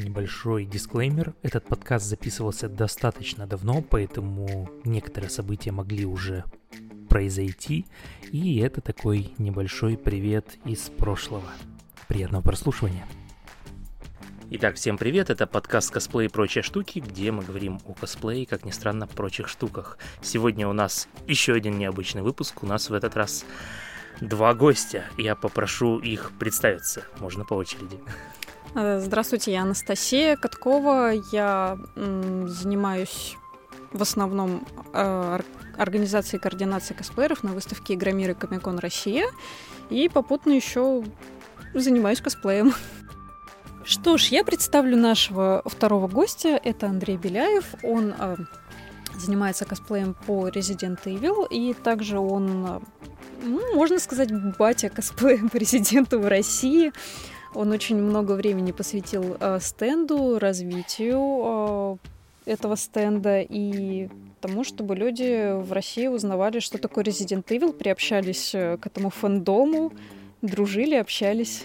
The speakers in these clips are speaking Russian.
небольшой дисклеймер. Этот подкаст записывался достаточно давно, поэтому некоторые события могли уже произойти. И это такой небольшой привет из прошлого. Приятного прослушивания. Итак, всем привет, это подкаст «Косплей и прочие штуки», где мы говорим о косплее, как ни странно, прочих штуках. Сегодня у нас еще один необычный выпуск, у нас в этот раз два гостя. Я попрошу их представиться, можно по очереди. Э, здравствуйте, я Анастасия Каткова. Я занимаюсь в основном э, организацией и координацией косплееров на выставке Игромир и Комикон Россия. И попутно еще занимаюсь косплеем. Что ж, я представлю нашего второго гостя. Это Андрей Беляев. Он э, занимается косплеем по Resident Evil. И также он, э, ну, можно сказать, батя косплея по Резиденту в России. Он очень много времени посвятил э, стенду, развитию э, этого стенда и тому, чтобы люди в России узнавали, что такое Resident Evil, приобщались э, к этому фандому, дружили, общались.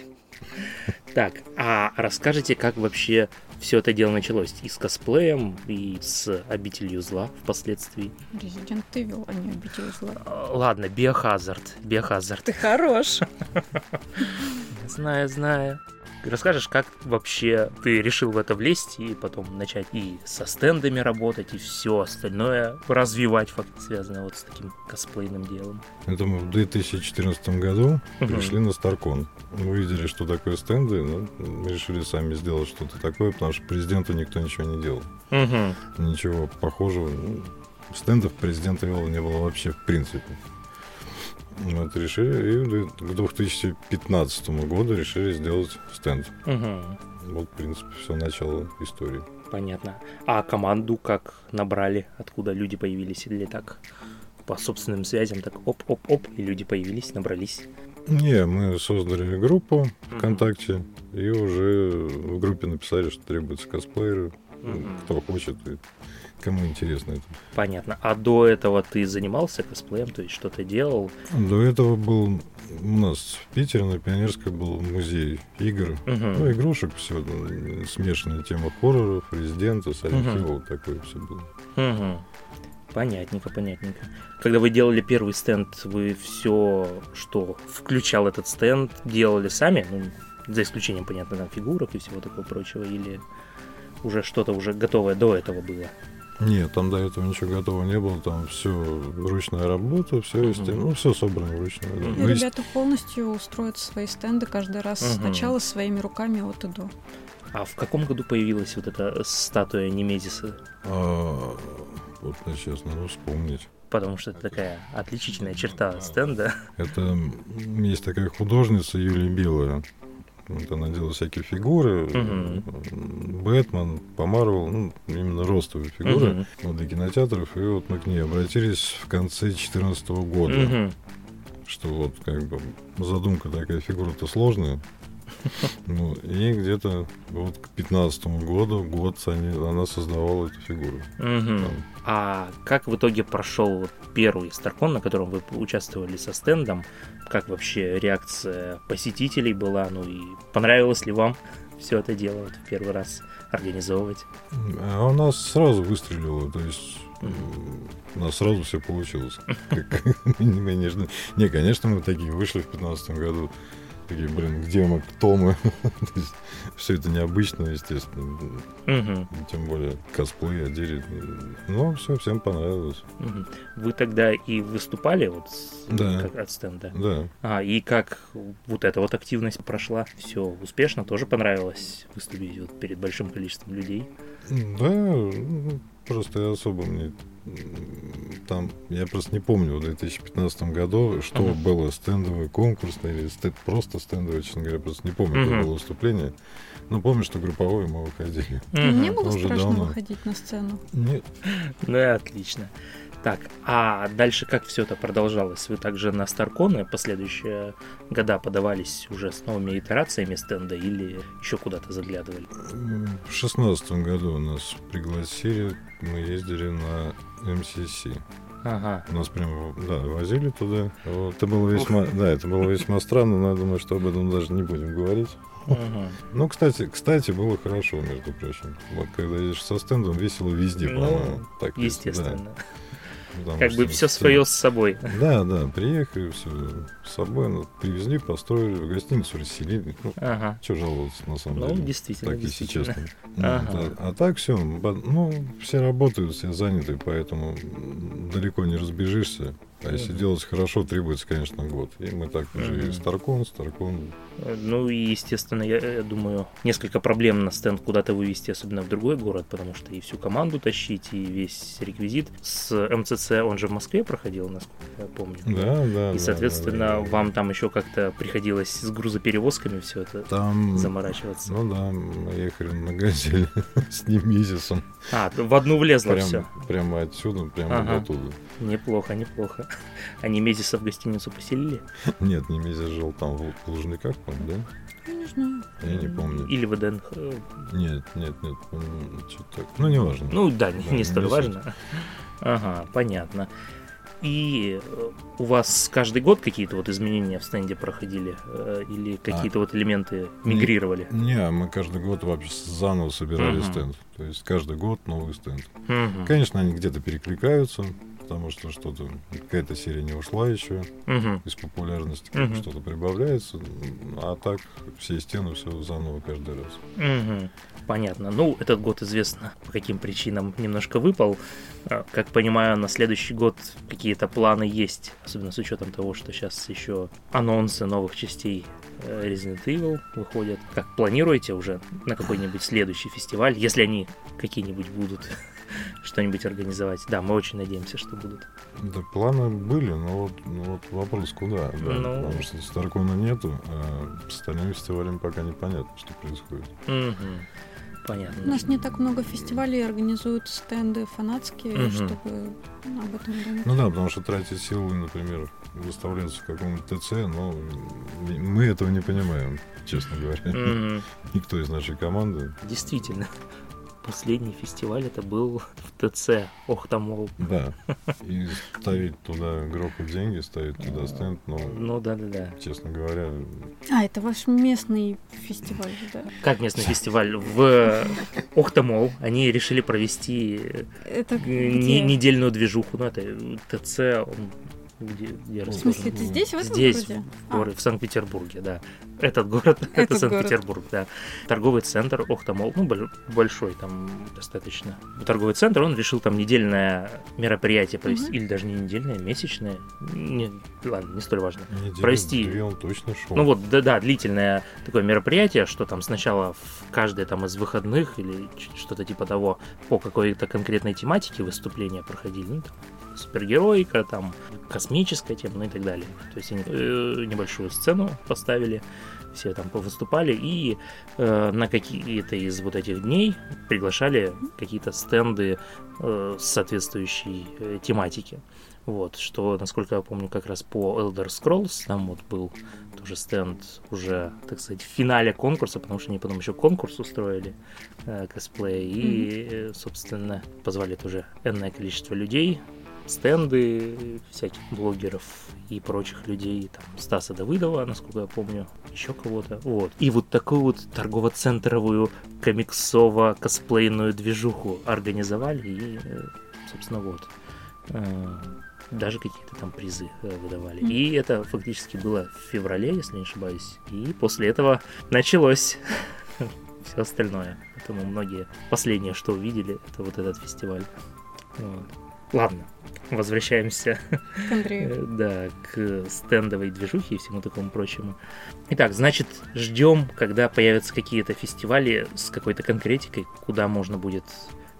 Так, а расскажите, как вообще все это дело началось? И с косплеем, и с обителью зла впоследствии. Resident Evil, а не обитель зла. Ладно, биохазард. Биохазард. Ты хорош. Знаю, знаю. Расскажешь, как вообще ты решил в это влезть и потом начать и со стендами работать, и все остальное развивать, связанное вот с таким косплейным делом? Это мы в 2014 году угу. пришли на Старкон. Мы увидели, что такое стенды, ну, мы решили сами сделать что-то такое, потому что президенту никто ничего не делал. Угу. Ничего похожего. Ну, стендов президента вела не было вообще в принципе. Вот, решили, и к 2015 году решили сделать стенд. Угу. Вот, в принципе, все начало истории. Понятно. А команду как набрали? Откуда люди появились? Или так по собственным связям, так оп-оп-оп, и люди появились, набрались? Не, мы создали группу ВКонтакте, mm и уже в группе написали, что требуются косплееры, mm кто хочет, и кому интересно это. Понятно. А до этого ты занимался косплеем, то есть что-то делал? До этого был у нас в Питере на Пионерской был музей игр, угу. ну, игрушек, все, смешанная тема хорроров, резидента, Silent угу. вот такое все было. Угу. Понятненько, понятненько. Когда вы делали первый стенд, вы все, что включал этот стенд, делали сами? Ну, за исключением, понятно, там фигурок и всего такого прочего, или уже что-то уже готовое до этого было? Нет, там до этого ничего готового не было, там все ручная работа, все uh-huh. есть, ну все собрано вручную. Да. И ну, ребята полностью строят свои стенды каждый раз uh-huh. сначала своими руками от и до. А в каком году появилась вот эта статуя Немезиса? А, вот честно, ну вспомнить. Потому что это такая отличительная черта стенда. Это есть такая художница Юлия Белая. Она делала всякие фигуры. Угу. Бэтмен, по Марвел, ну, именно ростовые фигуры угу. вот, для кинотеатров. И вот мы к ней обратились в конце 2014 года. Угу. Что вот как бы задумка такая, фигура-то сложная. Ну, и где-то вот к 15 году, год они, она создавала эту фигуру. Угу. А как в итоге прошел первый Старкон, на котором вы участвовали со стендом? Как вообще реакция посетителей была? Ну и понравилось ли вам все это дело вот в первый раз организовывать? А у нас сразу выстрелило, то есть у нас сразу все получилось. Не, конечно, мы такие вышли в 2015 году Такие, блин, где мы, кто мы? Все это необычно, естественно. Угу. Тем более косплей одели. Ну, все, всем понравилось. Угу. Вы тогда и выступали вот да. как, от стенда? Да. А, и как вот эта вот активность прошла? Все успешно? Тоже понравилось выступить вот перед большим количеством людей? Да, ну, просто особо мне там, я просто не помню, в 2015 году, что uh-huh. было, стендовый конкурс или стенд, просто стендовый, честно говоря, просто не помню, uh-huh. было выступление. Но помню, что групповое мы выходили. Uh-huh. Не было Уже страшно давно. выходить на сцену? Нет. Ну, отлично. Так, а дальше как все это продолжалось? Вы также на Старконы последующие года подавались уже с новыми итерациями стенда или еще куда-то заглядывали? В шестнадцатом году нас пригласили, мы ездили на МСС. Ага. Нас прям, да, возили туда. Вот. Это было весьма, да, это было весьма странно, но я думаю, что об этом даже не будем говорить. Мгм. Ну, кстати, кстати, было хорошо, между прочим. Вот когда едешь со стендом, весело везде, Ну, по-моему. Так, Естественно. да. Потому Как бы все свое с собой. Да, да, приехали, все с собой, ну, привезли, построили, в гостиницу расселили. Ну, Ага. что жаловаться, на самом Ну, деле. действительно, так, если действительно. честно. Ну, Ага. А так все, ну, все работают, все заняты, поэтому далеко не разбежишься. А если Мгм. делать хорошо, требуется, конечно, год. И мы так уже и Старкон, Старкон. Ну и, естественно, я, я думаю, несколько проблем на стенд куда-то вывести, особенно в другой город, потому что и всю команду тащить, и весь реквизит. С МЦЦ он же в Москве проходил, насколько я помню. Да, да. И, соответственно, да, да. вам там еще как-то приходилось с грузоперевозками все это Там... заморачиваться. Ну да, мы ехали на газели с Немезисом. А, в одну влезло Прям, все. прямо отсюда, прямо Ага. оттуда. Неплохо, неплохо. Они Мезиса в гостиницу поселили? Нет, Немезис жил там в Лужниках, по-моему, да? Я не знаю. Я не помню. Или в ДНХ. Нет, нет, нет, что-то так. Ну, неважно. Ну да, не, Да, не столь не важно. Ага, понятно. И э, у вас каждый год какие-то вот изменения в стенде проходили? э, Или какие-то вот элементы не- мигрировали? Не, мы каждый год вообще заново собирали Мгм. стенд. То есть каждый год новый стенд. Мгм. Конечно, они где-то перекликаются, потому что что-то, какая-то серия не ушла еще Мгм. из популярности, Мгм. что-то прибавляется. А так все стены все заново каждый раз. Мгм. Понятно. Ну, этот год известно, по каким причинам немножко выпал. А, Как понимаю, на следующий год какие-то планы есть, особенно с учетом того, что сейчас еще анонсы новых частей э, Resident Evil выходят. Как планируете уже на какой-нибудь следующий фестиваль, если они какие-нибудь будут, что-нибудь организовать? Да, мы очень надеемся, что будут. Да, планы были, но вот, ну вот вопрос куда. Да, Ну. Потому что Старкона нету, а с остальными фестивалями пока непонятно, что происходит. Мгм. Понятно. У нас не так много фестивалей организуют стенды фанатские, Мгм. чтобы об этом думать. Ну да, потому что тратить силы, например, выставляться в каком-нибудь ТЦ, но мы этого не понимаем, честно говоря. Мгм. Никто из нашей команды. Действительно. Последний фестиваль это был в ТЦ. Ох, там, мол, Да. И ставить туда грохать деньги, ставить туда стенд, ну, ну да-да-да. честно говоря, А, это ваш местный фестиваль, да. Как местный фестиваль? В Охтамол они решили провести Это э, где? не- недельную движуху. Ну, это ТЦ, он где, где В расположен? смысле, это здесь, в этом Здесь, городе? в, горо- в Санкт-Петербурге, да. Этот город, это Этот Санкт-Петербург, да. Торговый центр Охтамол, ну, боль- большой там достаточно. Торговый центр, он решил там недельное мероприятие провести, Мгм. или даже не недельное, месячное. Не, ладно, не столь важно. недели Прости. две он точно шел. Ну вот, да-да, длительное такое мероприятие, что там сначала в каждое там из выходных или что-то типа того по какой-то конкретной тематике выступления проходили. Ну, там, супергероика, там космическая тема, ну и так далее. То есть они э, небольшую сцену поставили, все там повыступали, и э, на какие-то из вот этих дней приглашали какие-то стенды э, с соответствующей э, тематики. Вот, что, насколько я помню, как раз по Elder Scrolls там вот был тоже стенд уже, так сказать, в финале конкурса, потому что они потом еще конкурс устроили э, косплея, и, э, собственно, позвали тоже энное количество людей, стенды всяких блогеров и прочих людей, там, Стаса Давыдова, насколько я помню, еще кого-то, вот. И вот такую вот торгово-центровую комиксово-косплейную движуху организовали, и, э, собственно, вот. Э, даже какие-то там призы э, выдавали. Мгм. И это фактически было в феврале, если не ошибаюсь. И после этого началось все остальное. Поэтому многие последнее, что увидели, это вот этот фестиваль. Вот. Ладно, возвращаемся э, да, к стендовой движухе и всему такому прочему. Итак, значит, ждем, когда появятся какие-то фестивали с какой-то конкретикой, куда можно будет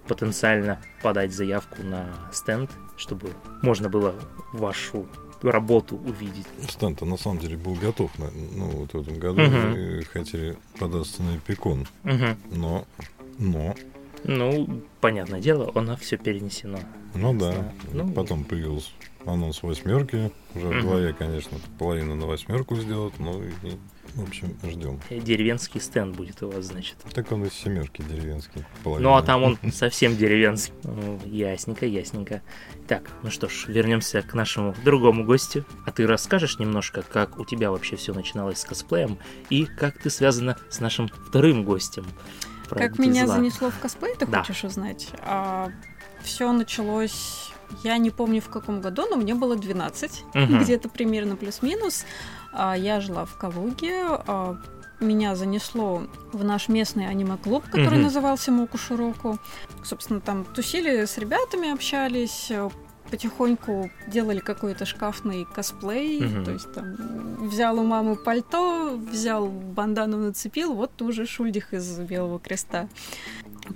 потенциально подать заявку на стенд, чтобы можно было вашу работу увидеть. Стенд на самом деле был готов. на- Ну, вот в этом году мы хотели податься на Эпикон. Мгм. Но, но, Ну, понятное дело, оно все перенесено. Ну да. Ну, Потом появился анонс восьмерки. Уже Мгм. в голове, конечно, половину на восьмерку сделать, но и В общем, ждем. Деревенский стенд будет у вас, значит. Так он из семерки деревенский. Половина. Ну, а там он совсем деревенский. Ну, ясненько, ясненько. Так, ну что ж, вернемся к нашему другому гостю. А ты расскажешь немножко, как у тебя вообще все начиналось с косплеем и как ты связана с нашим вторым гостем? Как меня занесло в косплей, ты да. хочешь узнать? А, все началось я не помню в каком году, но мне было 12, угу. где-то примерно плюс-минус. А, я жила в Калуге. А, меня занесло в наш местный аниме-клуб, который угу. назывался Мокушуроку. Собственно, там тусили с ребятами, общались, потихоньку делали какой-то шкафный косплей, угу. то есть там взял у мамы пальто, взял бандану нацепил, вот уже Шульдих из Белого Креста.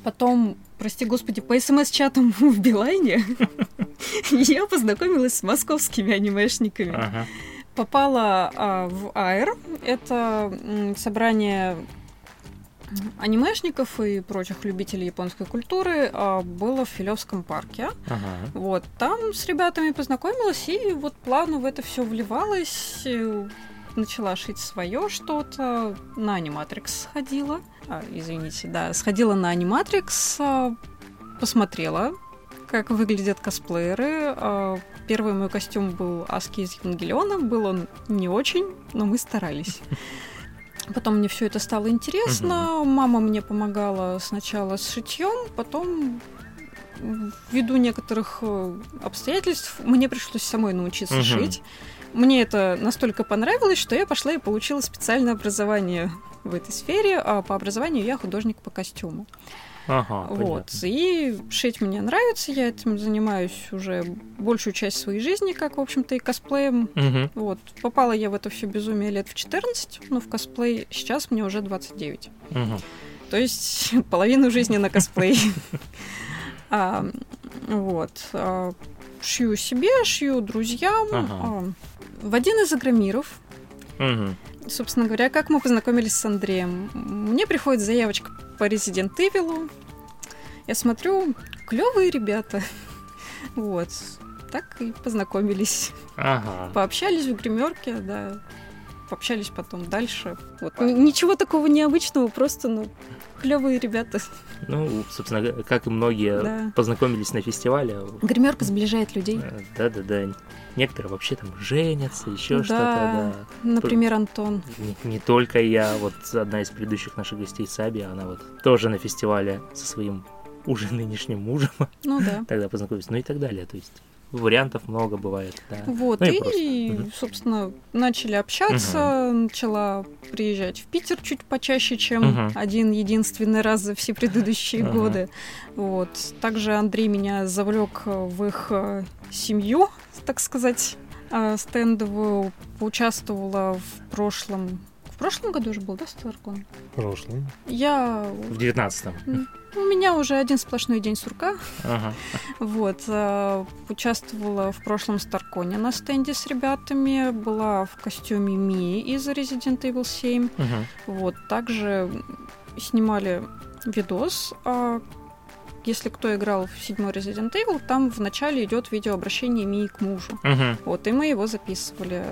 Потом, прости господи, по смс-чатам в Билайне я познакомилась с московскими анимешниками. Ага. Попала а, в АЭР. Это м, собрание анимешников и прочих любителей японской культуры а, было в Филевском парке. Ага. Вот там с ребятами познакомилась и вот плавно в это все вливалась. Начала шить свое что-то. На аниматрикс сходила. А, извините, да, сходила на аниматрикс, а, посмотрела, как выглядят косплееры. А, первый мой костюм был Аски из Евангелиона. Был он не очень, но мы старались. Потом мне все это стало интересно. Угу. Мама мне помогала сначала с шитьем, потом ввиду некоторых э, обстоятельств мне пришлось самой научиться угу. шить. Мне это настолько понравилось, что я пошла и получила специальное образование в этой сфере, а по образованию я художник по костюму. Ага, вот. Понятно. И шить мне нравится, я этим занимаюсь уже большую часть своей жизни, как, в общем-то, и косплеем. Угу. Вот. Попала я в это все безумие лет в 14, но в косплей сейчас мне уже 29. Угу. То есть половину жизни на косплей. А, вот. Шью себе, шью друзьям. А, в один из агромиров собственно говоря, как мы познакомились с Андреем. Мне приходит заявочка по Resident Evil. Я смотрю, клевые ребята. Вот. Так и познакомились. Ага. Пообщались в гримерке, да. Пообщались потом дальше. Вот. Ничего такого необычного, просто, ну, клевые ребята. Ну, собственно, как и многие да. познакомились на фестивале. Гримерка сближает людей. Да-да-да. Некоторые вообще там женятся, еще да, что-то. Да. Например, Антон. Не, не только я, вот одна из предыдущих наших гостей Саби, она вот тоже на фестивале со своим уже нынешним мужем. Ну да. Тогда познакомились, ну и так далее. То есть вариантов много бывает. Да. Вот, ну, и, и собственно, начали общаться, угу. начала приезжать в Питер чуть почаще, чем угу. один единственный раз за все предыдущие угу. годы. Вот. Также Андрей меня завлек в их э, семью, так сказать, э, стендовую, поучаствовала в прошлом в прошлом году уже был, да, Старкон? В прошлом. Я... В девятнадцатом. У меня уже один сплошной день сурка. Ага. Вот. Э, участвовала в прошлом Старконе на стенде с ребятами. Была в костюме Мии из Resident Evil 7. Ага. Вот. Также снимали видос. А если кто играл в седьмой Resident Evil, там в начале идет видеообращение Мии к мужу. Ага. Вот, и мы его записывали.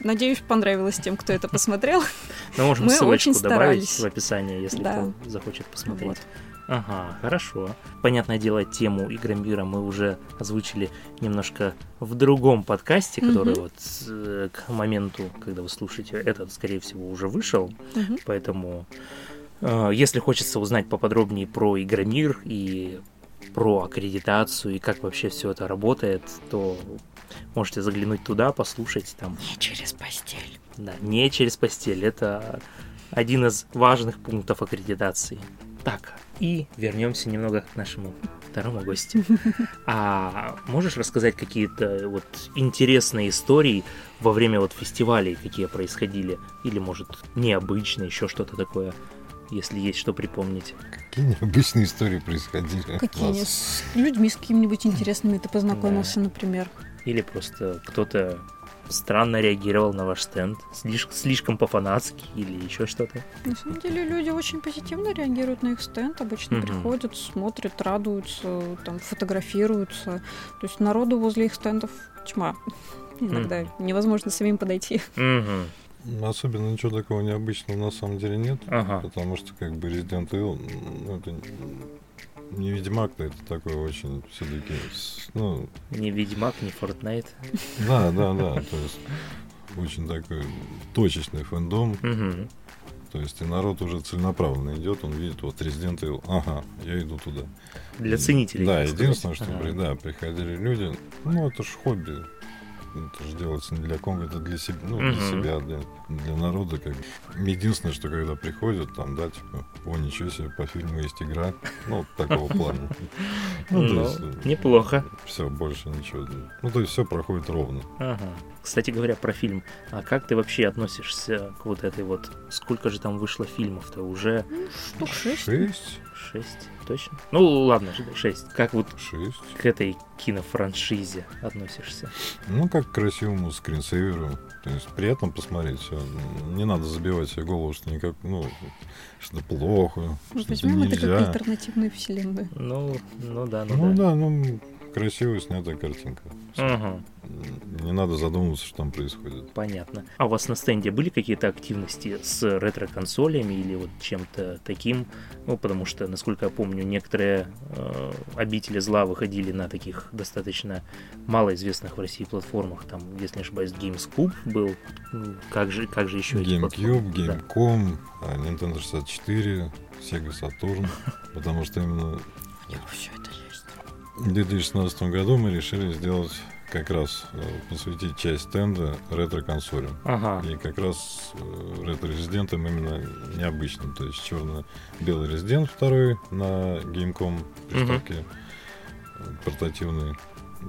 Надеюсь, понравилось тем, кто это посмотрел. Мы можем ссылочку добавить в описании, если кто захочет посмотреть. Ага, хорошо. Понятное дело, тему Игромира мы уже озвучили немножко в другом подкасте, который mm-hmm. вот э, к моменту, когда вы слушаете, этот, скорее всего, уже вышел. Mm-hmm. Поэтому, э, если хочется узнать поподробнее про Игромир и про аккредитацию и как вообще все это работает, то можете заглянуть туда, послушать там. Не через постель. Да, не через постель. Это один из важных пунктов аккредитации. Так, и вернемся немного к нашему второму гостю. А можешь рассказать какие-то вот интересные истории во время вот фестивалей, какие происходили? Или, может, необычные, еще что-то такое, если есть что припомнить? Какие необычные истории происходили? Какие? С людьми с какими-нибудь интересными ты познакомился, да. например? Или просто кто-то странно реагировал на ваш стенд? Слишком, слишком по-фанатски или еще что-то? На самом деле люди очень позитивно реагируют на их стенд. Обычно mm-hmm. приходят, смотрят, радуются, там, фотографируются. То есть народу возле их стендов тьма. Иногда mm-hmm. невозможно самим подойти. Mm-hmm. Особенно ничего такого необычного на самом деле нет. Ага. Потому что как бы Resident Evil, ну, это не Ведьмак-то, это такой очень все-таки, ну... Не Ведьмак, не Fortnite. Да, да, да, то есть очень такой точечный фэндом. Угу. То есть и народ уже целенаправленно идет, он видит, вот Resident Evil, ага, я иду туда. Для ценителей. Да, единственное, что Ага. да, приходили люди, ну это ж хобби. Это же делается не для кого это для себя, ну, для себя, для, для народа. Как. бы. Единственное, что когда приходят, там, да, типа, о, ничего себе, по фильму есть игра. Ну, такого плана. Ну, то Ну, есть, неплохо. все, больше ничего. Ну, то есть все проходит ровно. Ага. Кстати говоря, про фильм. А как ты вообще относишься к вот этой вот... Сколько же там вышло фильмов-то? Уже Штук шесть. Шесть? Шесть? Точно? Ну, ладно, шесть. Как вот Шесть. к этой кинофраншизе относишься? Ну, как к красивому скринсейверу. То есть приятно посмотреть все. Не надо забивать себе голову, что никак, ну, что плохо, что это Возьмем это как нельзя. альтернативную вселенную. Ну, ну да, ну, Ну да. да, ну, красивая снятая картинка. Ага, Не надо задумываться, что там происходит. понятно. А у вас на стенде были какие-то активности с ретро-консолями или вот чем-то таким? Ну, потому что, насколько я помню, некоторые э, обители зла выходили на таких достаточно малоизвестных в России платформах. Там, если не ошибаюсь, GameScoop был. Ну, Как же, как же еще? GameCube, Да. Gamecom, а, Nintendo 64, Sega Saturn. Потому что именно Все это. В 2016 году мы решили сделать как раз э, посвятить часть стенда ретро-консолям. Ага. И как раз э, ретро-резидентам именно необычным. То есть черно-белый резидент второй на Gamecom приставке э, портативный.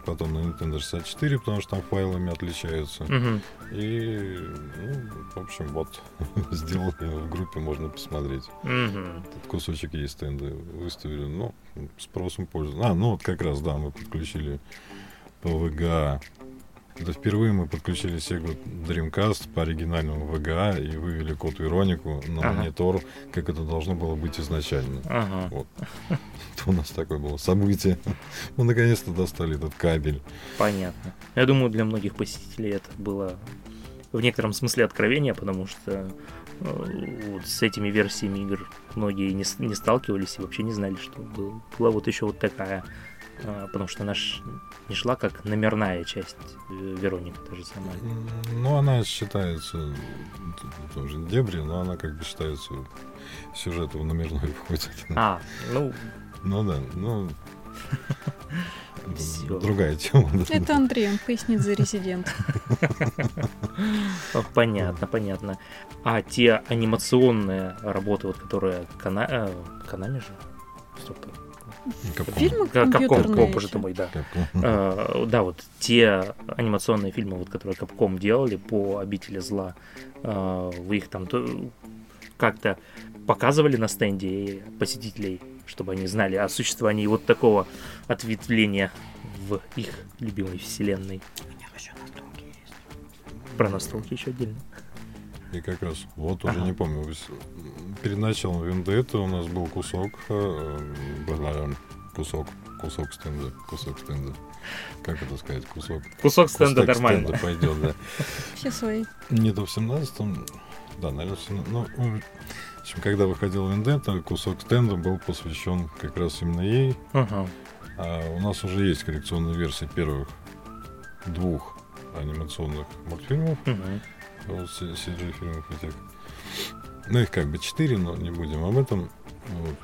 Потом на Nintendo 64, потому что там файлами отличаются. Мгм. И, ну, в общем, вот, сделали в группе, можно посмотреть. Мгм. Тут кусочек есть стенда, выставили, ну, спросом пользуются. А, ну вот как раз, да, мы подключили по Это впервые мы подключили Sega Dreamcast по оригинальному VGA и вывели код Веронику на Ага. монитор, как это должно было быть изначально. Ага. Вот. Это у нас такое было событие. Мы наконец-то достали этот кабель. Понятно. Я думаю, для многих посетителей это было в некотором смысле откровение, потому что э, вот с этими версиями игр многие не, не сталкивались и вообще не знали, что был- была вот еще вот такая. А, Потому что наш не шла как номерная часть э, Вероника, та же самая. Ну, она считается, тоже дебри, но она как бы считается в сюжет в номерной входит. А, ну, Ну да, ну... Другая тема. Это Андрей, он пояснит за резидент. понятно, понятно. А те анимационные работы, вот которые Кана... э, Канами же? Стоп. Капком. Фильмы Капком, о, боже ты мой, да. Э, да, вот те анимационные фильмы, вот, которые Капком делали по обители зла, э, вы их там то- как-то показывали на стенде посетителей, чтобы они знали о существовании вот такого ответвления в их любимой вселенной. Про настолки еще отдельно. И как раз, вот уже Ага. не помню, перед началом Вендетта у нас был кусок, э, бла- кусок, кусок стенда, кусок стенда. Как это сказать, кусок? Кусок стенда кусок нормально. стенда пойдет, да. Все свои. Не до в 17 да, наверное, в 17 ну, в общем, когда выходил Вендетта, кусок стенда был посвящен как раз именно ей. Ага. А у нас уже есть коллекционная версия первых двух анимационных мультфильмов, Вот, CG-фильмов этих. Ну, их как бы четыре, но не будем об этом. Вот.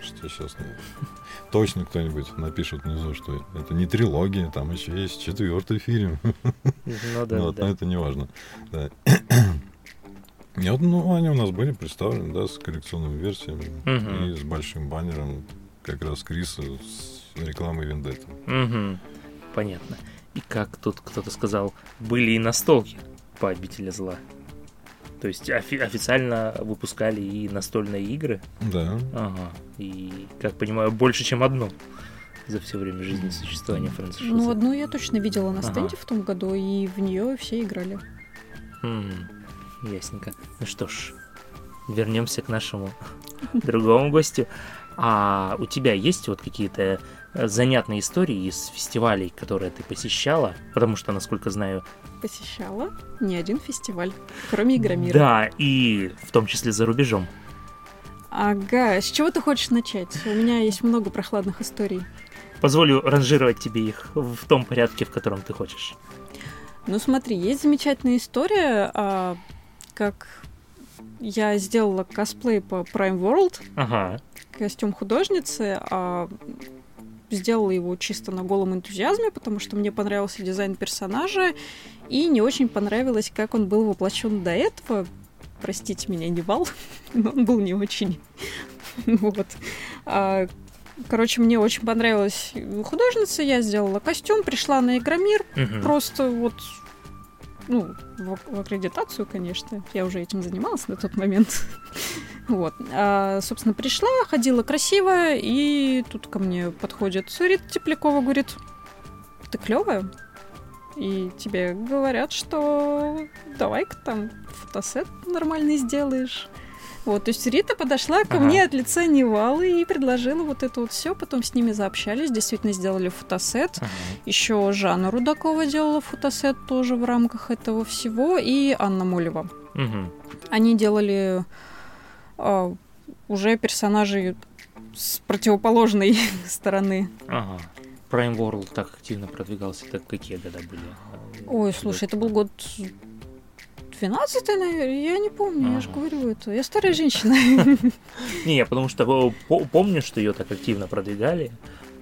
Что сейчас точно кто-нибудь напишет внизу, что это не трилогия, там еще есть четвертый фильм. Ну да, вот, да. но это не важно. Да. И вот, ну, они у нас были представлены, да, с коллекционными версиями Мгм. и с большим баннером как раз Криса с рекламой Вендетта. Мгм. Понятно. И как тут кто-то сказал, были и настолки по обители зла. То есть офи- официально выпускали и настольные игры. Да. Ага. И, как понимаю, больше, чем одну за все время жизни существования франшизы. Ну, одну я точно видела на Ага. стенде в том году, и в нее все играли. М, Ясненько. Ну что ж, вернемся к нашему другому гостю. А у тебя есть вот какие-то занятные истории из фестивалей, которые ты посещала? Потому что, насколько знаю... Посещала не один фестиваль, кроме Игромира. Да, и в том числе за рубежом. Ага, с чего ты хочешь начать? У меня есть много прохладных историй. Позволю ранжировать тебе их в том порядке, в котором ты хочешь. Ну смотри, есть замечательная история, а, как я сделала косплей по Prime World. Ага. Костюм художницы, а сделала его чисто на голом энтузиазме, потому что мне понравился дизайн персонажа, и не очень понравилось, как он был воплощен до этого. Простите меня, не вал, но он был не очень. Вот. А, короче, мне очень понравилась художница, я сделала костюм, пришла на Игромир, просто вот ну, в, в аккредитацию, конечно. Я уже этим занималась на тот момент. вот. А, собственно, пришла, ходила красиво, и тут ко мне подходит Рита Теплякова, говорит, ты клевая. И тебе говорят, что давай-ка там фотосет нормальный сделаешь. Вот, то есть Рита подошла ко Ага. мне от лица Невалы и предложила вот это вот все. Потом с ними заобщались, действительно сделали фотосет. Ага. Еще Жанна Рудакова делала фотосет тоже в рамках этого всего. И Анна Молева. Мгм. Они делали уже персонажей с противоположной стороны. Ага. Prime World так активно продвигался, так какие года были? Ой, слушай, это был год 12 наверное, я не помню, я же Ага. говорю это. Я старая женщина. Не, я потому что по- помню, что ее так активно продвигали.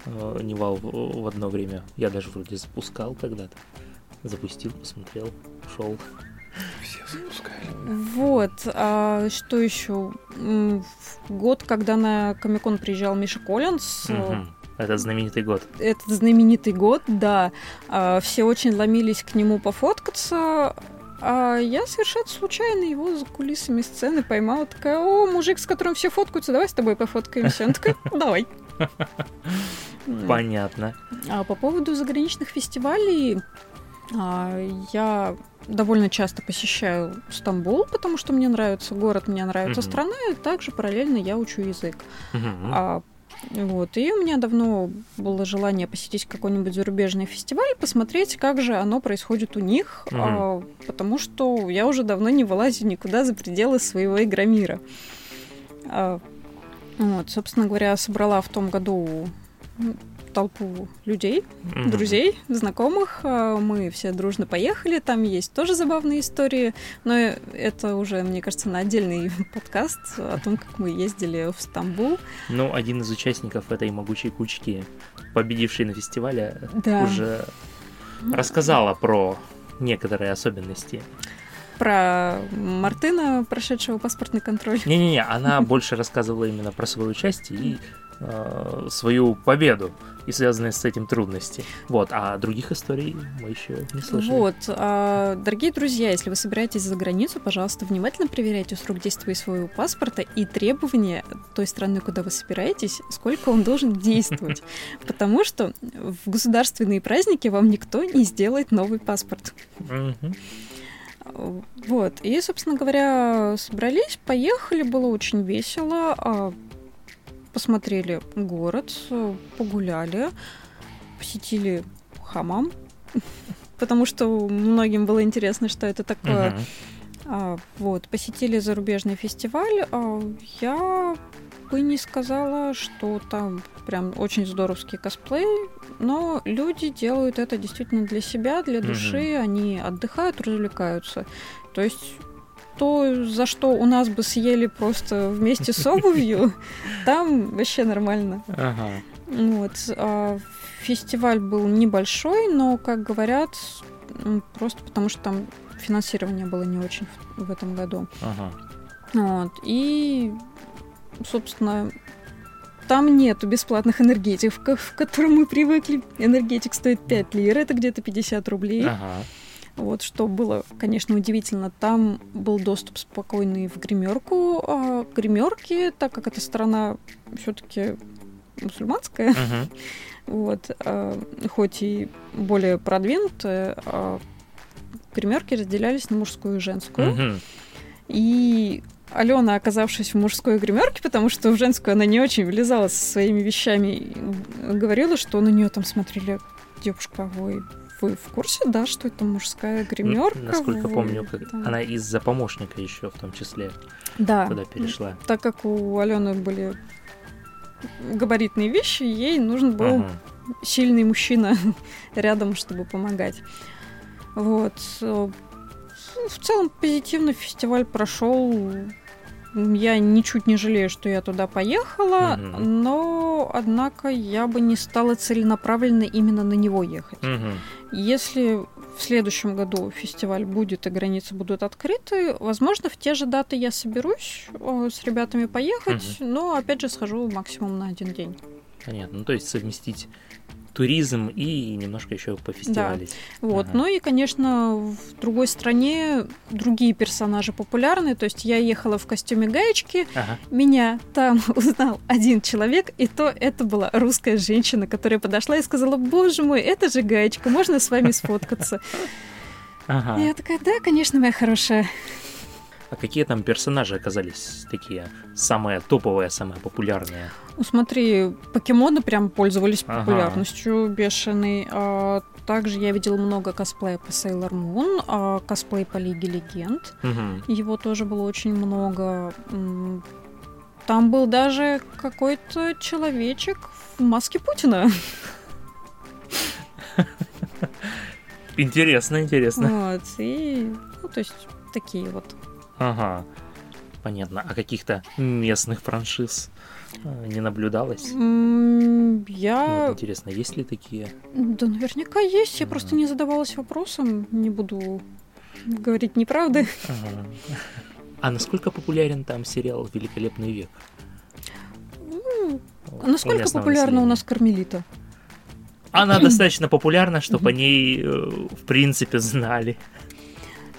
э, Невал в в одно время. Я даже вроде запускал когда-то. Запустил, посмотрел, ушел. Все запускали. Вот, а что еще? Год, когда на Комикон приезжал Миша Коллинз, Это знаменитый год. этот знаменитый год, да, а, все очень ломились к нему пофоткаться, а я совершенно случайно его за кулисами сцены поймала, такая, о, мужик, с которым все фоткаются, давай с тобой пофоткаемся. Он такой, давай. М. Понятно. А по поводу заграничных фестивалей, я довольно часто посещаю Стамбул, потому что мне нравится город, мне нравится Мгм. страна, и также параллельно я учу язык. Мгм. А, вот, и у меня давно было желание посетить какой-нибудь зарубежный фестиваль, посмотреть, как же оно происходит у них, Мгм. а, потому что я уже давно не вылазю никуда за пределы своего игромира. А, вот, собственно говоря, собрала в том году м, толпу людей, Мгм. друзей, знакомых. А, Мы все дружно поехали. Там есть тоже забавные истории. Но это уже, мне кажется, на отдельный подкаст о том, как мы ездили в Стамбул. Ну, один из участников этой могучей кучки, победивший на фестивале, Да. уже рассказала про некоторые особенности. Про Мартына, прошедшего паспортный контроль. Не-не-не, она больше рассказывала именно про свое участие и э, свою победу и связанные с этим трудности. Вот, а других историй мы еще не слышали. Вот, а, дорогие друзья, если вы собираетесь за границу, пожалуйста, внимательно проверяйте срок действия своего паспорта и требования той страны, куда вы собираетесь, сколько он должен действовать. Потому что в государственные праздники вам никто не сделает новый паспорт. Вот. И, собственно говоря, собрались, поехали, было очень весело. Посмотрели город, погуляли, посетили хамам, потому что многим было интересно, что это такое. А, вот, посетили зарубежный фестиваль. А, я бы не сказала, что там прям очень здоровский косплей, но люди делают это действительно для себя, для души, они отдыхают, развлекаются. То есть то, за что у нас бы съели просто вместе с обувью, там вообще нормально. Ага. Вот. а, Фестиваль был небольшой, но, как говорят, просто потому что там финансирование было не очень в, в этом году. Ага. Вот. И, собственно, там нету бесплатных энергетиков, к которым мы привыкли. Энергетик стоит 5 лир, это где-то 50 рублей. Ага. Вот, что было, конечно, удивительно. Там был доступ спокойный в гримерку. А гримерки, так как эта страна все-таки мусульманская, Мгм. вот, а, хоть и более продвинутая, а, гримерки разделялись на мужскую и женскую. Мгм. И Алена, оказавшись в мужской гримерке, потому что в женскую она не очень влезала со своими вещами, говорила, что на нее там смотрели девушка, вы, вы в курсе, да, что это мужская гримерка? Насколько вы, помню, да. она из-за помощника еще в том числе да. туда перешла. Так как у Алены были габаритные вещи, ей нужен был ага. сильный мужчина рядом, чтобы помогать. Вот. В целом позитивно фестиваль прошел. Я ничуть не жалею, что я туда поехала, mm но, однако, я бы не стала целенаправленно именно на него ехать. mm Если в следующем году фестиваль будет и границы будут открыты, возможно, в те же даты я соберусь с ребятами поехать, mm но, опять же, схожу максимум на один день. Понятно. Ну, то есть совместить туризм и немножко еще пофестивалить. Да. Вот. Ага. Ну и, конечно, в другой стране другие персонажи популярны. То есть я ехала в костюме гаечки, ага. меня там узнал один человек, и то это была русская женщина, которая подошла и сказала, боже мой, это же гаечка, можно с вами сфоткаться? Ага. Я такая, да, конечно, моя хорошая. А какие там персонажи оказались такие самые топовые, самые популярные? Ну, смотри, покемоны прям пользовались ага. популярностью бешеной. А, также я видела много косплея по Sailor Moon, а, косплей по Лиге Легенд. Угу. Его тоже было очень много. Там был даже какой-то человечек в маске Путина. Интересно, интересно. Вот, и, ну, то есть, такие вот Ага, понятно. А каких-то местных франшиз э, не наблюдалось? Я... Ну, интересно, есть ли такие? Да, наверняка есть. Я просто не задавалась вопросом. Не буду говорить неправды. Ага. А насколько популярен там сериал «Великолепный век»? Ну, насколько популярна у нас Кармелита? Она достаточно популярна, чтобы о ней, э, в принципе, знали.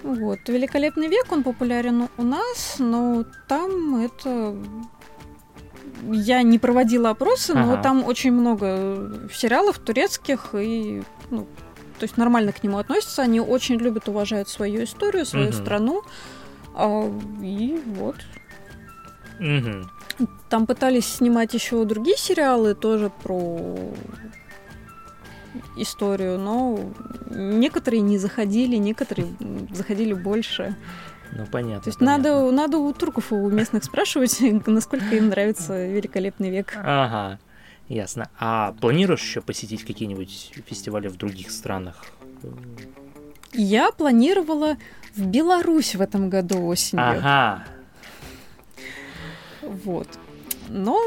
Вот. Великолепный век, он популярен у нас, но там это... Я не проводила опросы, ага. но там очень много сериалов турецких, и ну, то есть нормально к нему относятся. Они очень любят, уважают свою историю, свою угу. страну. А, и вот. Угу. Там пытались снимать еще другие сериалы тоже про историю, но некоторые не заходили, некоторые заходили больше. Ну, понятно. То есть понятно. Надо, надо у турков, у местных спрашивать, насколько им нравится великолепный век. Ага, ясно. А планируешь еще посетить какие-нибудь фестивали в других странах? Я планировала в Беларусь в этом году осенью. Ага. Вот. Но,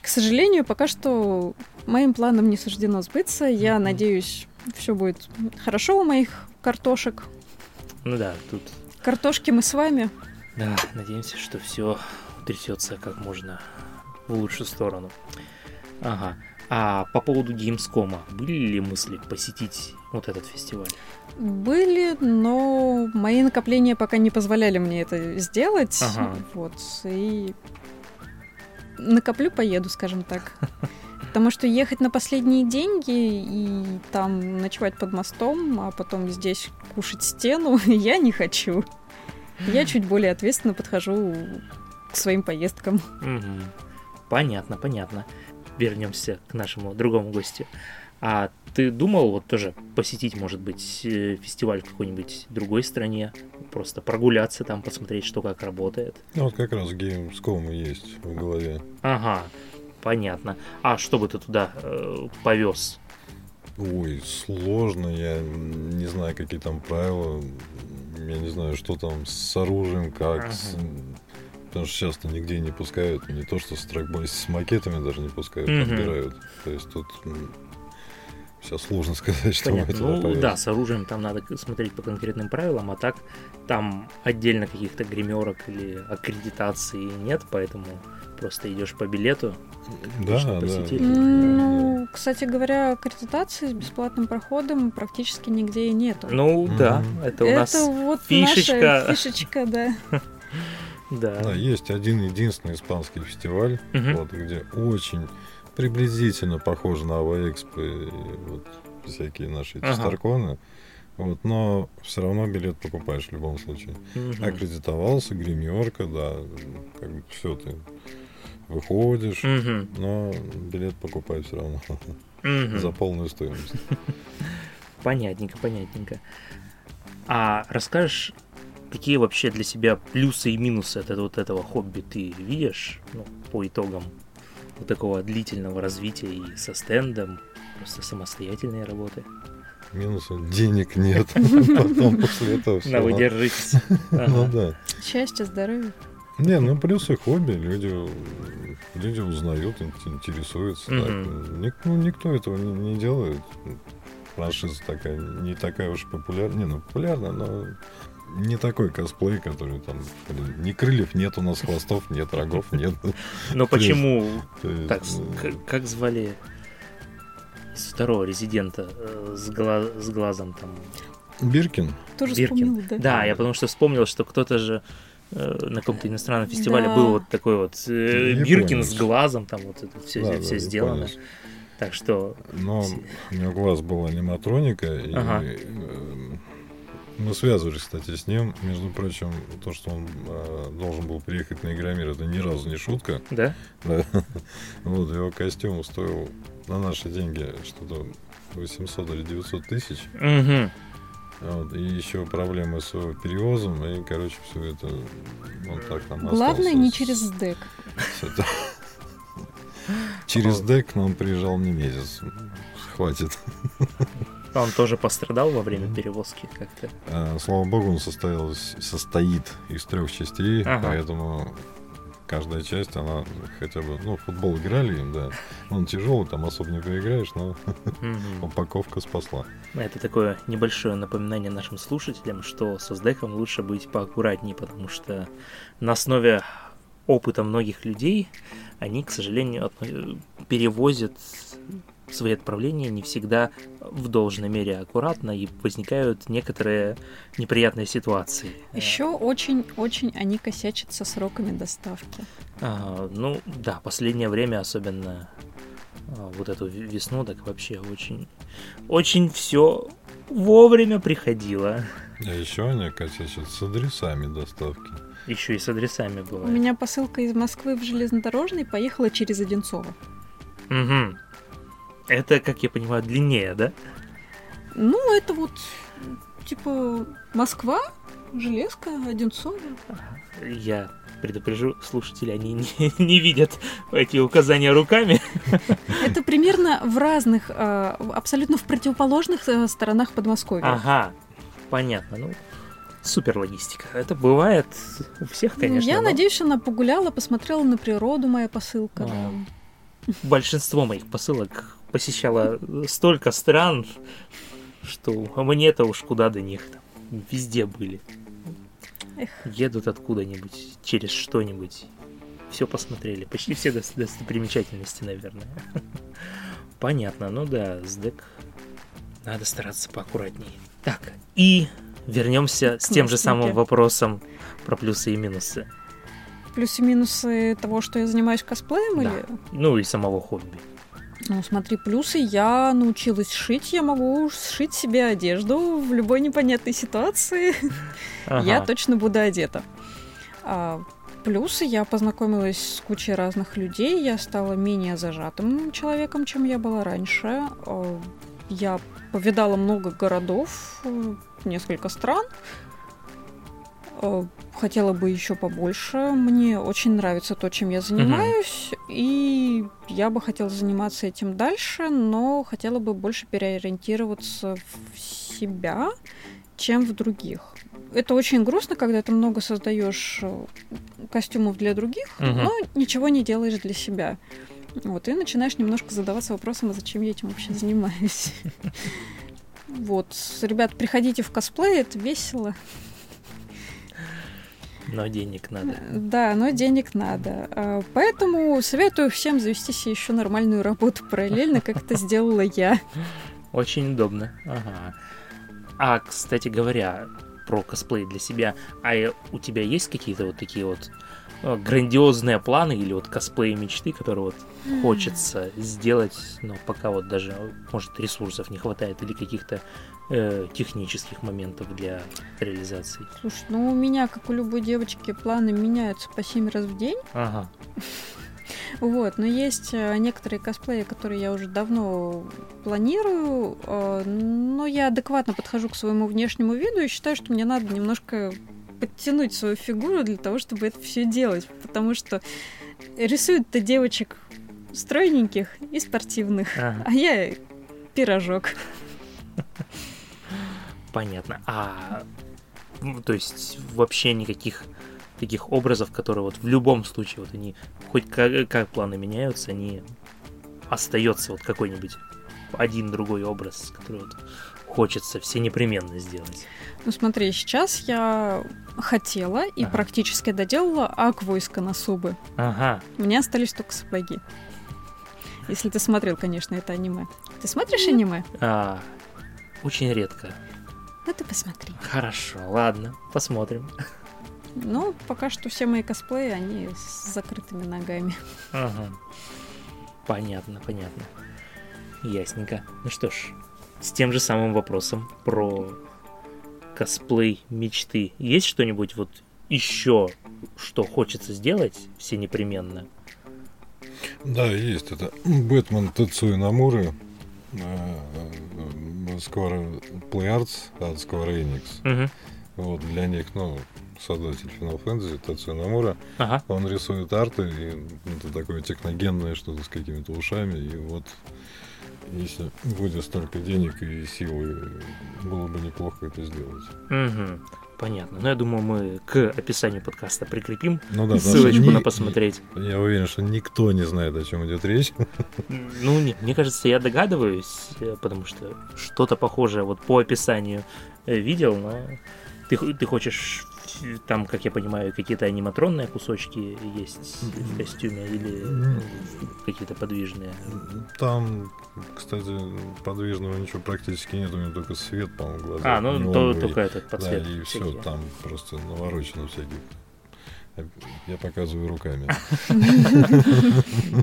к сожалению, пока что Моим планам не суждено сбыться. Я надеюсь, все будет хорошо у моих картошек. Ну да, тут... Картошки мы с вами. Да, надеемся, что все утрясется как можно в лучшую сторону. Ага. А по поводу Gamescom, были ли мысли посетить вот этот фестиваль? Были, но мои накопления пока не позволяли мне это сделать. Ага. Вот. И накоплю, поеду, скажем так. Потому что ехать на последние деньги и там ночевать под мостом, а потом здесь кушать стену, я не хочу. Я чуть более ответственно подхожу к своим поездкам. Угу. Понятно, понятно. Вернемся к нашему другому гостю. А ты думал вот тоже посетить, может быть, э, фестиваль в какой-нибудь другой стране, просто прогуляться там, посмотреть, что как работает? Ну вот как раз Gamescom есть в голове. Ага, Понятно. А что бы ты туда э, повез? Ой, сложно, я не знаю, какие там правила, я не знаю, что там с оружием, как, ага. с... потому что часто нигде не пускают, не то что с трекбой, с макетами даже не пускают, угу. подбирают. То есть тут все сложно сказать, что Понятно. Ну повез. да, с оружием там надо смотреть по конкретным правилам, а так там отдельно каких-то гримерок или аккредитации нет, поэтому просто идешь по билету. Да, да. Ну, кстати говоря, аккредитации с бесплатным проходом практически нигде и нету. Ну mm-hmm. да, это у нас это вот фишечка. Наша фишечка, да. Да. Да, есть один единственный испанский фестиваль, вот, где очень приблизительно похоже на Аваэкспо и вот всякие наши эти ага. Старконы. Вот, но все равно билет покупаешь в любом случае. Мгм. Аккредитовался, гримерка, да, как бы все ты выходишь, Мгм. но билет покупай все равно за полную стоимость. Понятненько, понятненько. А расскажешь, какие вообще для себя плюсы и минусы от этого, вот этого хобби ты видишь ну, по итогам вот такого длительного развития и со стендом, просто самостоятельной работы? Минусов денег нет. Потом после этого все. На вы держитесь. Ну да. Счастье, здоровье. Не, ну плюсы хобби, люди, люди узнают, ин- интересуются. Ник- ну, никто этого не, не делает. Франшиза такая, не такая уж популярная. Не, ну популярная, но не такой косплей, который там, ни крыльев нет у нас, хвостов нет, рогов нет. Но почему так, к- как звали из второго резидента э, с, гла- с глазом там? Биркин. Тоже Биркин. вспомнил, да? Да, я потому что вспомнил, что кто-то же э, на каком-то иностранном фестивале Да. был вот такой вот э. Биркин с глазом, там вот это все, Да, все да, сделано. Так что Но у него глаз был аниматроника, и э, мы связывались, кстати, с ним. Между прочим, то, что он э, должен был приехать на Игромир, это ни разу не шутка. Да? Да. Вот, его костюм стоил на наши деньги что-то 800 или 900 тысяч. Мгм. Вот, и еще проблемы с его перевозом, и, короче, все это он так нам Главное, не через это- Через дек, но он приезжал не месяц. Хватит. А Он тоже пострадал во время перевозки как-то. А, Слава богу, он состоял, состоит из трех частей, Ага. поэтому каждая часть, она хотя бы, ну, в футбол играли им, да. Он тяжелый, там особо не поиграешь, но упаковка спасла. Это такое небольшое напоминание нашим слушателям, что со сдеком лучше быть поаккуратнее, потому что на основе опыта многих людей они, к сожалению, перевозят свои отправления не всегда в должной мере аккуратно, и возникают некоторые неприятные ситуации. Еще очень-очень они косячат со сроками доставки. А, ну да, последнее время, особенно а, вот эту ве- весну, так вообще очень, очень все вовремя приходило. А еще они косячат с адресами доставки. Еще и с адресами У бывает. меня посылка из Москвы в железнодорожный поехала через Одинцово. Мгм. Это, как я понимаю, длиннее, да? Ну, это вот, типа, Москва, Железка, Одинцово. Я предупрежу, слушатели, они не, не видят эти указания руками. Это примерно в разных, э, абсолютно в противоположных э, сторонах Подмосковья. Ага, понятно. Ну, супер логистика. Это бывает у всех, Ну, конечно. Я но надеюсь, она погуляла, посмотрела на природу, моя посылка. А. большинство моих посылок посещало столько стран, что мне-то уж куда до них там везде были. Эх. Едут откуда-нибудь, через что-нибудь. Все посмотрели. Почти все дос- достопримечательности, наверное. Понятно, ну да, СДЭК надо стараться поаккуратнее. Так, и вернемся с тем же самым вопросом про плюсы и минусы. Плюсы-минусы того, что я занимаюсь косплеем, Да. или... Ну и самого хобби. Ну, смотри, плюсы. Я научилась шить. Я могу сшить себе одежду в любой непонятной ситуации. Я Ага. точно буду одета. А, плюсы. Я познакомилась с кучей разных людей. Я стала менее зажатым человеком, чем я была раньше. А, Я повидала много городов, несколько стран. Э, Хотела бы еще побольше. Мне очень нравится то, чем я занимаюсь, и я бы хотела заниматься этим дальше, но хотела бы больше переориентироваться в себя, чем в других. Это очень грустно, когда ты много создаешь э, костюмов для других, Мгм. но ничего не делаешь для себя. Вот, и начинаешь немножко задаваться вопросом, а зачем я этим вообще занимаюсь. Вот, ребят, приходите в косплей, это весело. Но денег надо. Да, но денег надо. А, Поэтому советую всем завести себе еще нормальную работу параллельно, как это сделала я. Очень удобно. Ага. А, кстати говоря, про косплей для себя, а у тебя есть какие-то вот такие вот э, грандиозные планы или вот косплей мечты, которые вот хочется сделать, но пока вот даже, может, ресурсов не хватает или каких-то э, технических моментов для реализации? Слушай, ну у меня, как у любой девочки, планы меняются по 7 раз в день. Ага. Вот, но есть э, некоторые косплеи, которые я уже давно планирую, э, но я адекватно подхожу к своему внешнему виду и считаю, что мне надо немножко подтянуть свою фигуру для того, чтобы это все делать, потому что рисуют-то девочек стройненьких и спортивных, ага. а я пирожок. Понятно. А то есть вообще никаких таких образов, которые вот в любом случае вот они хоть как, как планы меняются, они остается вот какой-нибудь один другой образ, который вот хочется все непременно сделать. Ну смотри, сейчас я хотела и ага. практически доделала акву из Коносубы. Ага. У меня остались только сапоги. Если ты смотрел, конечно, это аниме. Ты смотришь аниме? А, очень редко. Ну ты посмотри. Хорошо, ладно, посмотрим. Ну, пока что все мои косплеи, они с закрытыми ногами. Ага. Понятно, понятно. Ясненько. Ну что ж, с тем же самым вопросом про косплей мечты. Есть что-нибудь вот еще, что хочется сделать все непременно? Да, есть. Это Бэтмен Тецуи Намуры. Э, э, скоро Play Arts от Square Enix. Угу. Вот для них, ну, создатель Final Fantasy Тацу Намура. Ага. Он рисует арты, и это такое техногенное что-то с какими-то ушами. И вот если будет столько денег и силы, было бы неплохо это сделать. Угу. Понятно. Ну, я думаю, мы к описанию подкаста прикрепим ну, да, ссылочку ни, на посмотреть. Я уверен, что никто не знает, о чем идет речь. Ну, не, мне кажется, я догадываюсь, э, потому что что-то похожее вот по описанию э, видел, но ты, ты хочешь там, как я понимаю, какие-то аниматронные кусочки есть в костюме или ну, какие-то подвижные? Там, кстати, подвижного ничего практически нет, у него только свет, по-моему, глаза. А, ну то, только этот подсвет. Да, и все, там просто наворочено всяких я показываю руками.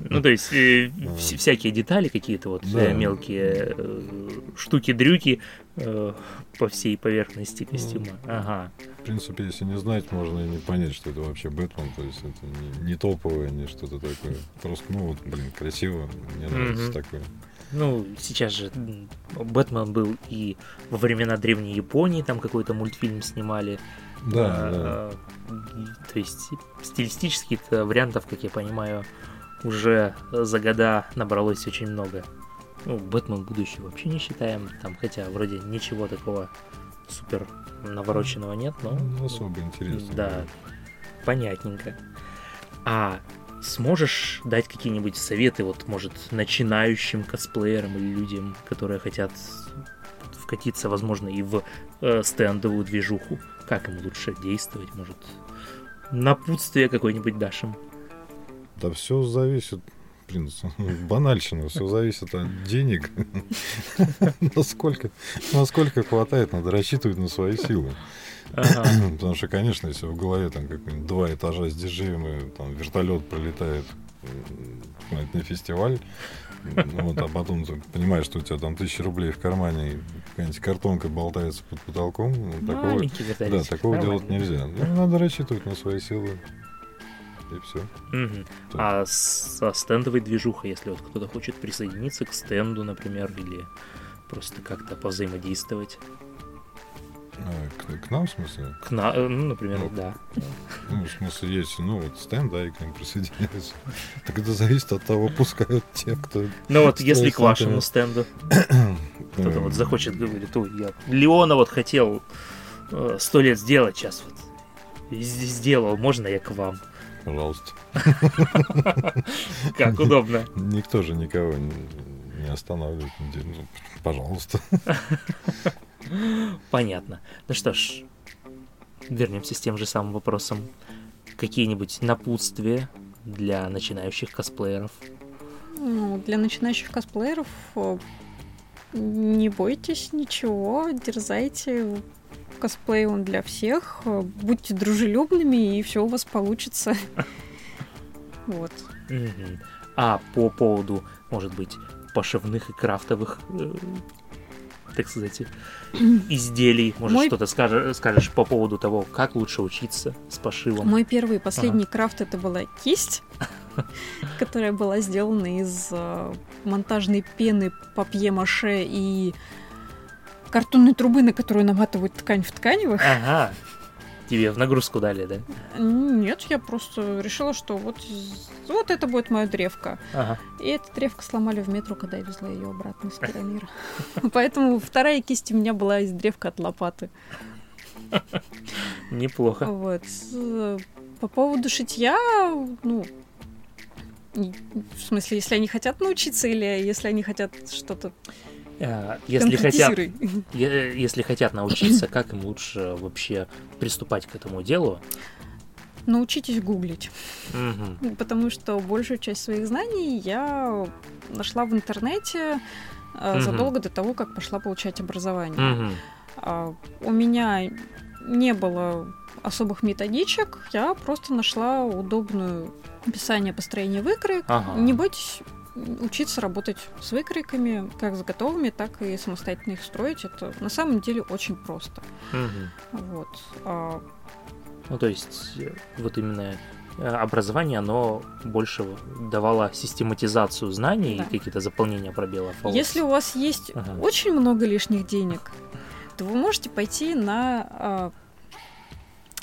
Ну, то есть э, всякие детали какие-то вот э, мелкие э, штуки-дрюки по всей поверхности костюма. Ага. В принципе, если не знать, можно и не понять, что это вообще Бэтмен. То есть это не топовое, не что-то такое. Просто, ну вот, блин, красиво. Мне нравится такое. Ну, сейчас же Бэтмен был и во времена Древней Японии, там какой-то мультфильм снимали. Да, а, да. То есть стилистических вариантов, как я понимаю, уже за года набралось очень много. Ну, Бэтмен будущий вообще не считаем, там, хотя вроде ничего такого супер навороченного нет, но... Не особо интересно. Да, понятненько. А сможешь дать какие-нибудь советы, вот, может, начинающим косплеерам или людям, которые хотят вкатиться, возможно, и в э, стендовую движуху? Как им лучше действовать, может, напутствие какое-нибудь дашь им? Да все зависит, блин, банальщина, все зависит от денег. насколько, насколько хватает, надо рассчитывать на свои силы. Ага. Потому что, конечно, если в голове там как два этажа диджеем, там вертолет пролетает на фестиваль, ну, вот, а потом ты понимаешь, что у тебя там тысяча рублей в кармане, какая-нибудь картонка болтается под потолком. Ну, такого, да, такого делать нельзя. Ну, надо рассчитывать на свои силы. И все. Угу. А со стендовой движухой, если вот кто-то хочет присоединиться к стенду, например, или просто как-то повзаимодействовать. А, к, к нам, в смысле? К нам, э, ну, например, ну, да. Ну, в смысле, есть, ну, вот стенд, да, и к ним присоединяются. Так это зависит от того, пускают те, кто... Ну, вот если к вашему стенду кто-то вот захочет, говорит, ой, я Леона вот хотел э, сто лет сделать, сейчас вот сделал, можно я к вам? Пожалуйста. Как удобно. Никто же никого не останавливает. Ну, пожалуйста. Понятно. Ну что ж, вернемся с тем же самым вопросом. Какие-нибудь напутствия для начинающих косплееров? Ну, для начинающих косплееров не бойтесь ничего, дерзайте, косплей он для всех. Будьте дружелюбными, и все у вас получится. Вот. А по поводу, может быть, пошивных и крафтовых э, так сказать, изделий. Может, Мой... что-то скажешь, скажешь по поводу того, как лучше учиться с пошивом? Мой первый и последний ага. крафт это была кисть, которая была сделана из э, монтажной пены папье-маше и картонной трубы, на которую наматывают ткань в тканевых. Ага. Тебе в нагрузку дали, да? Нет, я просто решила, что вот, вот это будет моя древка. Ага. И эта древка сломали в метро, когда я везла ее обратно из Пирамира. Поэтому вторая кисть у меня была из древка от лопаты. Неплохо. Вот. По поводу шитья, ну, в смысле, если они хотят научиться или если они хотят что-то если хотят, если хотят научиться, как им лучше вообще приступать к этому делу? Научитесь гуглить. Угу. Потому что большую часть своих знаний я нашла в интернете угу. задолго до того, как пошла получать образование. Угу. У меня не было особых методичек, я просто нашла удобную описание построения выкроек. Ага. Не бойтесь учиться работать с выкройками, как с готовыми, так и самостоятельно их строить. Это на самом деле очень просто. Угу. Вот. А... Ну, то есть, э, вот именно э, образование, оно больше давало систематизацию знаний да. и какие-то заполнения пробелов. А Если у вас есть ага. очень много лишних денег, то вы можете пойти на а,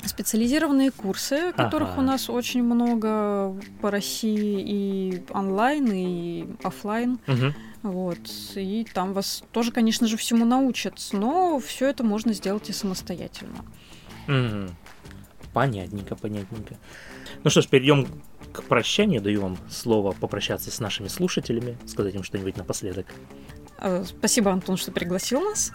специализированные курсы, которых ага. у нас очень много по России и онлайн, и офлайн. Угу. Вот. И там вас тоже, конечно же, всему научат, но все это можно сделать и самостоятельно. Угу. Понятненько, понятненько. Ну что ж, перейдем к прощанию. Даю вам слово попрощаться с нашими слушателями, сказать им что-нибудь напоследок. Э, спасибо, Антон, что пригласил нас.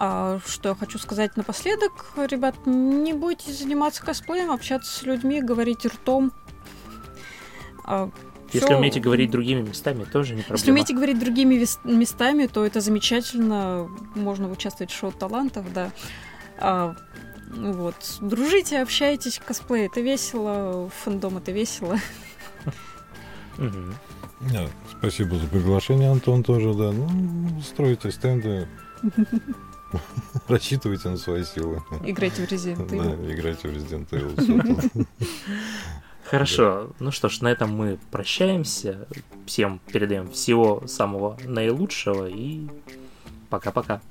А что я хочу сказать напоследок, ребят, не бойтесь заниматься косплеем, общаться с людьми, говорить ртом. А, Если всё... умеете говорить другими местами, тоже не проблема. Если умеете говорить другими местами, то это замечательно. Можно участвовать в шоу талантов, да. А, вот. Дружите, общайтесь, косплей это весело, фэндом это весело. спасибо за приглашение, Антон, тоже, да. Ну, стройте стенды. Рассчитывайте на свои силы. Играйте в Resident Evil. Да, играйте в Resident Evil. Хорошо. Ну что ж, на этом мы прощаемся. Всем передаем всего самого наилучшего и пока-пока.